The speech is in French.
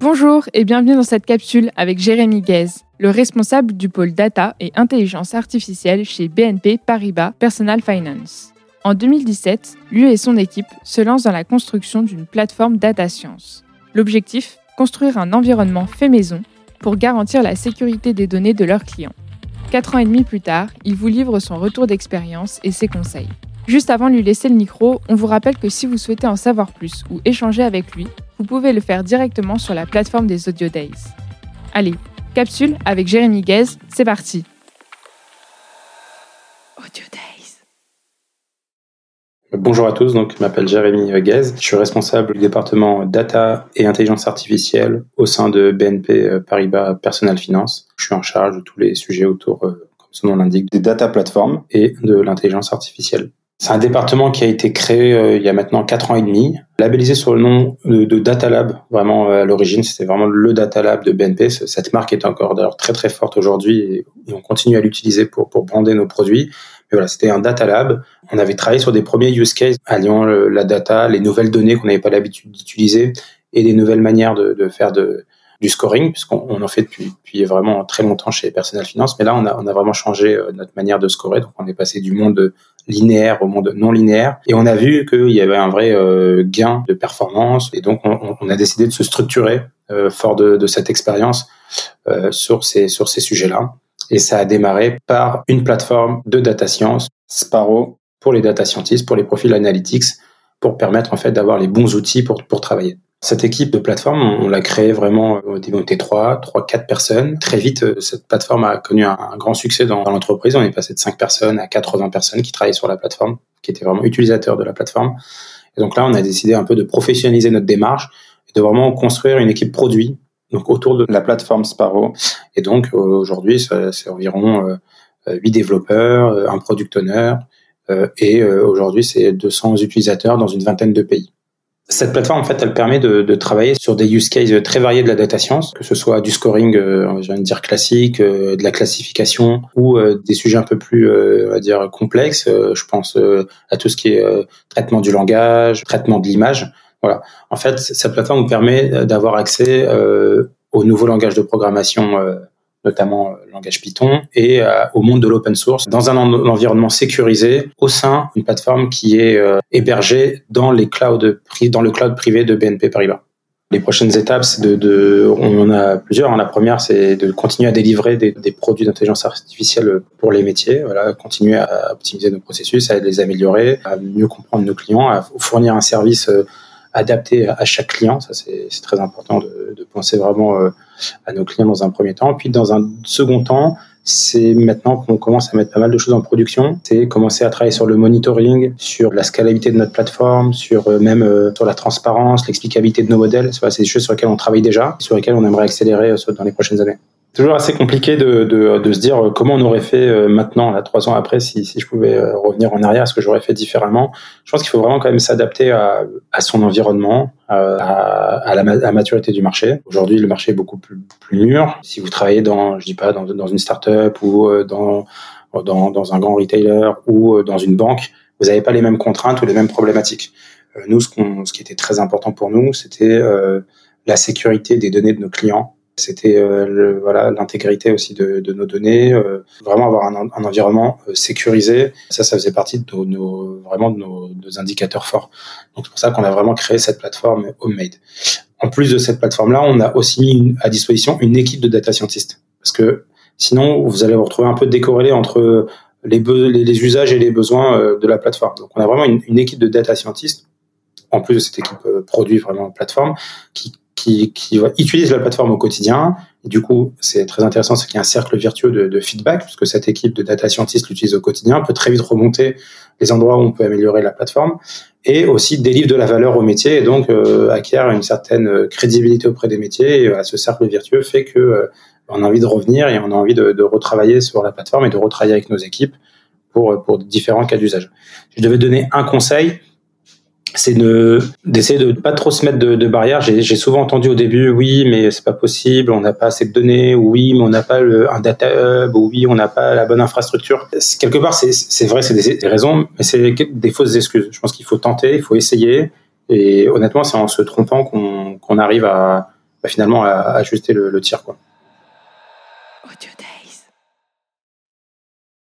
Bonjour et bienvenue dans cette capsule avec Jérémy Guez, le responsable du pôle data et intelligence artificielle chez BNP Paribas Personal Finance. En 2017, lui et son équipe se lancent dans la construction d'une plateforme data science. L'objectif Construire un environnement fait maison pour garantir la sécurité des données de leurs clients. Quatre ans et demi plus tard, il vous livre son retour d'expérience et ses conseils. Juste avant de lui laisser le micro, on vous rappelle que si vous souhaitez en savoir plus ou échanger avec lui, vous pouvez le faire directement sur la plateforme des Audio Days. Allez, capsule avec Jérémy Guez, c'est parti. Audio Days. Bonjour à tous, donc je m'appelle Jérémy Guez, je suis responsable du département data et intelligence artificielle au sein de BNP Paribas Personal Finance. Je suis en charge de tous les sujets autour, euh, comme son nom l'indique, des data platforms et de l'intelligence artificielle. C'est un département qui a été créé euh, il y a maintenant quatre ans et demi, labellisé sur le nom de, de Data Lab. Vraiment, euh, à l'origine, c'était vraiment le Data Lab de BNP. Cette marque est encore d'ailleurs très très forte aujourd'hui et, on continue à l'utiliser pour, pour brander nos produits. Mais voilà, c'était un Data Lab. On avait travaillé sur des premiers use cases alliant la data, les nouvelles données qu'on n'avait pas l'habitude d'utiliser et des nouvelles manières de, de faire de, du scoring, puisqu'on en fait depuis, depuis, vraiment très longtemps chez Personal Finance. Mais là, on a, on a vraiment changé euh, notre manière de scorer. Donc, on est passé du monde linéaire au monde non linéaire. Et on a vu qu'il y avait un vrai euh, gain de performance. Et donc, on, on, a décidé de se structurer euh, fort de, de, cette expérience sur ces, sur ces sujets-là. Et ça a démarré par une plateforme de data science, Sparrow, pour les data scientists, pour les profils analytics, pour permettre en fait d'avoir les bons outils pour, pour travailler. Cette équipe de plateforme, on l'a créée vraiment au début, on était trois, trois, quatre personnes. Très vite, euh, cette plateforme a connu un, grand succès dans, l'entreprise. On est passé de 5 personnes à 80 personnes qui travaillaient sur la plateforme, qui étaient vraiment utilisateurs de la plateforme. Et donc là, on a décidé un peu de professionnaliser notre démarche et de vraiment construire une équipe produit donc autour de la plateforme Sparrow. Et donc euh, aujourd'hui, c'est environ euh, 8 développeurs, euh, un product owner, et aujourd'hui, c'est 200 utilisateurs dans une vingtaine de pays. Cette plateforme, en fait, elle permet de, de, travailler sur des use cases très variés de la data science, que ce soit du scoring, euh, je de dire classique, euh, de la classification, ou euh, des sujets un peu plus, euh, on va dire, complexes. je pense à tout ce qui est traitement du langage, traitement de l'image. Voilà. En fait, cette plateforme nous permet d'avoir accès au nouveau langage de programmation notamment euh, langage Python, et euh, au monde de l'open source, dans un, environnement sécurisé, au sein d'une plateforme qui est euh, hébergée dans, les clouds, dans le cloud privé de BNP Paribas. Les prochaines étapes, c'est de, de, on en a plusieurs. Hein. La première, c'est de continuer à délivrer des, des produits d'intelligence artificielle pour les métiers. Voilà, continuer à optimiser nos processus, à les améliorer, à mieux comprendre nos clients, à fournir un service adapté à chaque client. Ça, c'est très important de, de, penser vraiment euh, à nos clients dans un premier temps. Puis, dans un second temps, c'est maintenant qu'on commence à mettre pas mal de choses en production. C'est commencer à travailler sur le monitoring, sur la scalabilité de notre plateforme, sur euh, même euh, sur la transparence, l'explicabilité de nos modèles. C'est des choses sur lesquelles on travaille déjà, sur lesquelles on aimerait accélérer dans les prochaines années toujours assez compliqué de, de, de, se dire euh, comment on aurait fait euh, maintenant, là, trois ans après, si, si je pouvais euh, revenir en arrière, ce que j'aurais fait différemment. Je pense qu'il faut vraiment quand même s'adapter à, à, son environnement, à, à, la, à, maturité du marché. Aujourd'hui, le marché est beaucoup plus, plus mûr. Si vous travaillez dans, je dis pas, dans, dans une start-up ou dans, dans, dans un grand retailer ou dans une banque, vous n'avez pas les mêmes contraintes ou les mêmes problématiques. Nous, ce, qu'on, ce qui était très important pour nous, c'était la sécurité des données de nos clients c'était euh, voilà l'intégrité aussi de, nos données, euh, vraiment avoir un, environnement euh, sécurisé. Ça, ça faisait partie de nos, vraiment de nos, indicateurs forts. Donc c'est pour ça qu'on a vraiment créé cette plateforme Homemade. En plus de cette plateforme-là, on a aussi mis à disposition une équipe de data scientists, parce que sinon vous allez vous retrouver un peu décorrélé entre les, les, les, usages et les besoins de la plateforme. Donc on a vraiment une, une équipe de data scientists en plus de cette équipe produit vraiment plateforme, qui qui, qui utilisent la plateforme au quotidien. Du coup, c'est très intéressant, c'est qu'il y a un cercle virtueux de, de, feedback, puisque cette équipe de data scientists l'utilise au quotidien, peut très vite remonter les endroits où on peut améliorer la plateforme, et aussi délivre de la valeur au métier, et donc euh, acquiert une certaine crédibilité auprès des métiers. Et euh, ce cercle virtueux fait que euh, on a envie de revenir et on a envie de, de, retravailler sur la plateforme et de retravailler avec nos équipes pour, pour différents cas d'usage. Je devais donner un conseil, c'est de d'essayer de pas trop se mettre de, de barrières. J'ai souvent entendu au début, oui, mais c'est pas possible, on n'a pas assez de données, ou oui, mais on n'a pas le, un data hub, ou oui, on n'a pas la bonne infrastructure. Quelque part, c'est vrai, c'est des, des, raisons, mais c'est des fausses excuses. Je pense qu'il faut tenter, il faut essayer, et honnêtement, c'est en se trompant qu'on qu'on arrive à, bah, finalement à, ajuster le, tir. Quoi.